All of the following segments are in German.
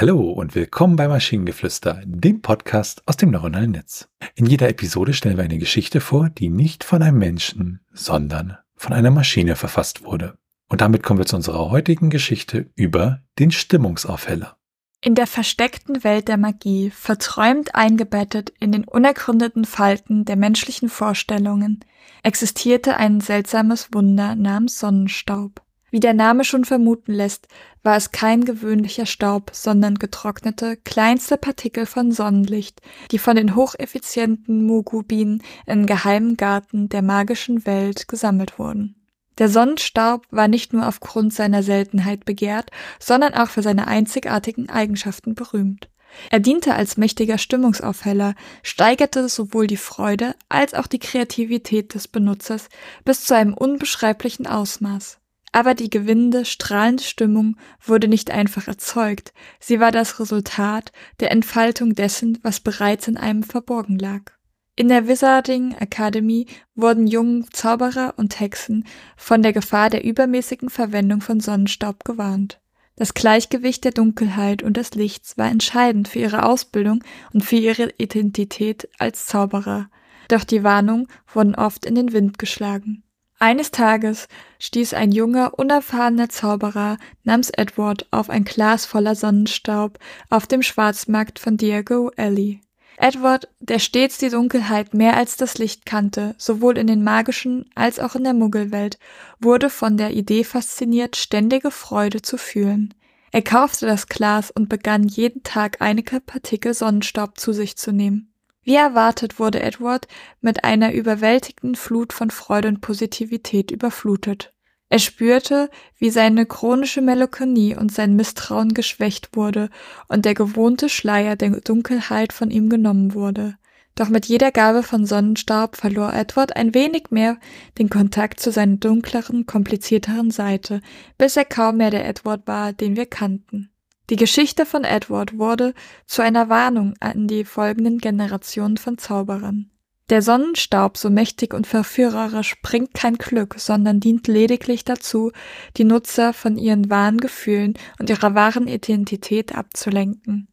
Hallo und willkommen bei Maschinengeflüster, dem Podcast aus dem neuronalen Netz. In jeder Episode stellen wir eine Geschichte vor, die nicht von einem Menschen, sondern von einer Maschine verfasst wurde. Und damit kommen wir zu unserer heutigen Geschichte über den Stimmungsaufheller. In der versteckten Welt der Magie, verträumt eingebettet in den unergründeten Falten der menschlichen Vorstellungen, existierte ein seltsames Wunder namens Sonnenstaub. Wie der Name schon vermuten lässt, war es kein gewöhnlicher Staub, sondern getrocknete, kleinste Partikel von Sonnenlicht, die von den hocheffizienten Mugu-Bienen im geheimen Garten der magischen Welt gesammelt wurden. Der Sonnenstaub war nicht nur aufgrund seiner Seltenheit begehrt, sondern auch für seine einzigartigen Eigenschaften berühmt. Er diente als mächtiger Stimmungsaufheller, steigerte sowohl die Freude als auch die Kreativität des Benutzers bis zu einem unbeschreiblichen Ausmaß. Aber die gewinnende, strahlende Stimmung wurde nicht einfach erzeugt, sie war das Resultat der Entfaltung dessen, was bereits in einem verborgen lag. In der Wizarding Academy wurden jungen Zauberer und Hexen von der Gefahr der übermäßigen Verwendung von Sonnenstaub gewarnt. Das Gleichgewicht der Dunkelheit und des Lichts war entscheidend für ihre Ausbildung und für ihre Identität als Zauberer, doch die Warnungen wurden oft in den Wind geschlagen. Eines Tages stieß ein junger, unerfahrener Zauberer namens Edward auf ein Glas voller Sonnenstaub auf dem Schwarzmarkt von Diego Alley. Edward, der stets die Dunkelheit mehr als das Licht kannte, sowohl in den magischen als auch in der Muggelwelt, wurde von der Idee fasziniert, ständige Freude zu fühlen. Er kaufte das Glas und begann jeden Tag einige Partikel Sonnenstaub zu sich zu nehmen. Wie erwartet wurde Edward mit einer überwältigenden Flut von Freude und Positivität überflutet. Er spürte, wie seine chronische Melancholie und sein Misstrauen geschwächt wurde und der gewohnte Schleier der Dunkelheit von ihm genommen wurde. Doch mit jeder Gabe von Sonnenstaub verlor Edward ein wenig mehr den Kontakt zu seiner dunkleren, komplizierteren Seite, bis er kaum mehr der Edward war, den wir kannten. Die Geschichte von Edward wurde zu einer Warnung an die folgenden Generationen von Zauberern. Der Sonnenstaub, so mächtig und verführerisch, bringt kein Glück, sondern dient lediglich dazu, die Nutzer von ihren wahren Gefühlen und ihrer wahren Identität abzulenken.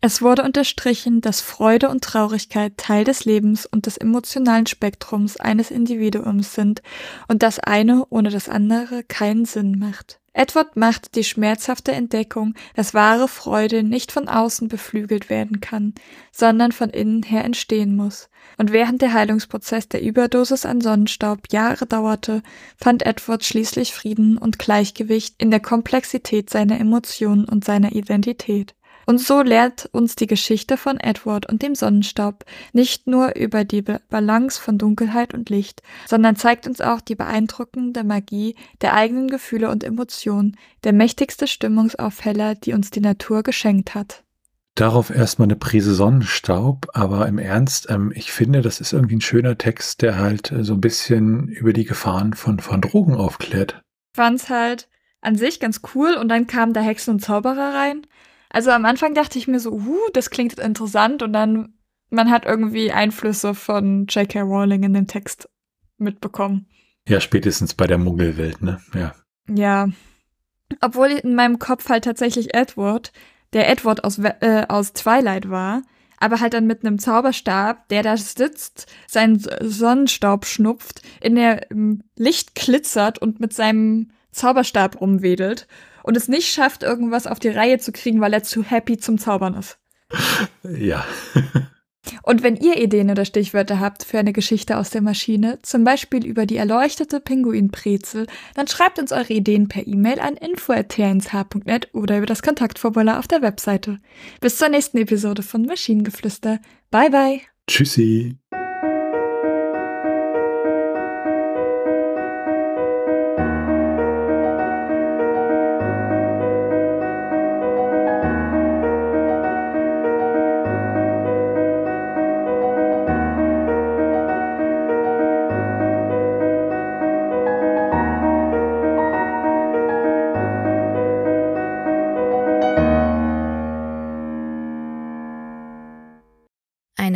Es wurde unterstrichen, dass Freude und Traurigkeit Teil des Lebens und des emotionalen Spektrums eines Individuums sind und das eine ohne das andere keinen Sinn macht. Edward macht die schmerzhafte Entdeckung, dass wahre Freude nicht von außen beflügelt werden kann, sondern von innen her entstehen muss. Und während der Heilungsprozess der Überdosis an Sonnenstaub Jahre dauerte, fand Edward schließlich Frieden und Gleichgewicht in der Komplexität seiner Emotionen und seiner Identität. Und so lehrt uns die Geschichte von Edward und dem Sonnenstaub nicht nur über die Balance von Dunkelheit und Licht, sondern zeigt uns auch die beeindruckende Magie der eigenen Gefühle und Emotionen, der mächtigste Stimmungsaufheller, die uns die Natur geschenkt hat. Darauf erstmal eine Prise Sonnenstaub, aber im Ernst, ähm, ich finde, das ist irgendwie ein schöner Text, der halt äh, so ein bisschen über die Gefahren von, von Drogen aufklärt. Fand's halt an sich ganz cool und dann kamen da Hexen und Zauberer rein also am Anfang dachte ich mir so, uh, das klingt interessant und dann man hat irgendwie Einflüsse von J.K. Rowling in dem Text mitbekommen. Ja, spätestens bei der Muggelwelt, ne? Ja. Ja. Obwohl in meinem Kopf halt tatsächlich Edward, der Edward aus, äh, aus Twilight war, aber halt dann mit einem Zauberstab, der da sitzt, seinen Sonnenstaub schnupft, in der Licht glitzert und mit seinem Zauberstab rumwedelt und es nicht schafft, irgendwas auf die Reihe zu kriegen, weil er zu happy zum Zaubern ist. Ja. Und wenn ihr Ideen oder Stichwörter habt für eine Geschichte aus der Maschine, zum Beispiel über die erleuchtete Pinguinbrezel, dann schreibt uns eure Ideen per E-Mail an info.tnsh.net oder über das Kontaktformular auf der Webseite. Bis zur nächsten Episode von Maschinengeflüster. Bye bye. Tschüssi.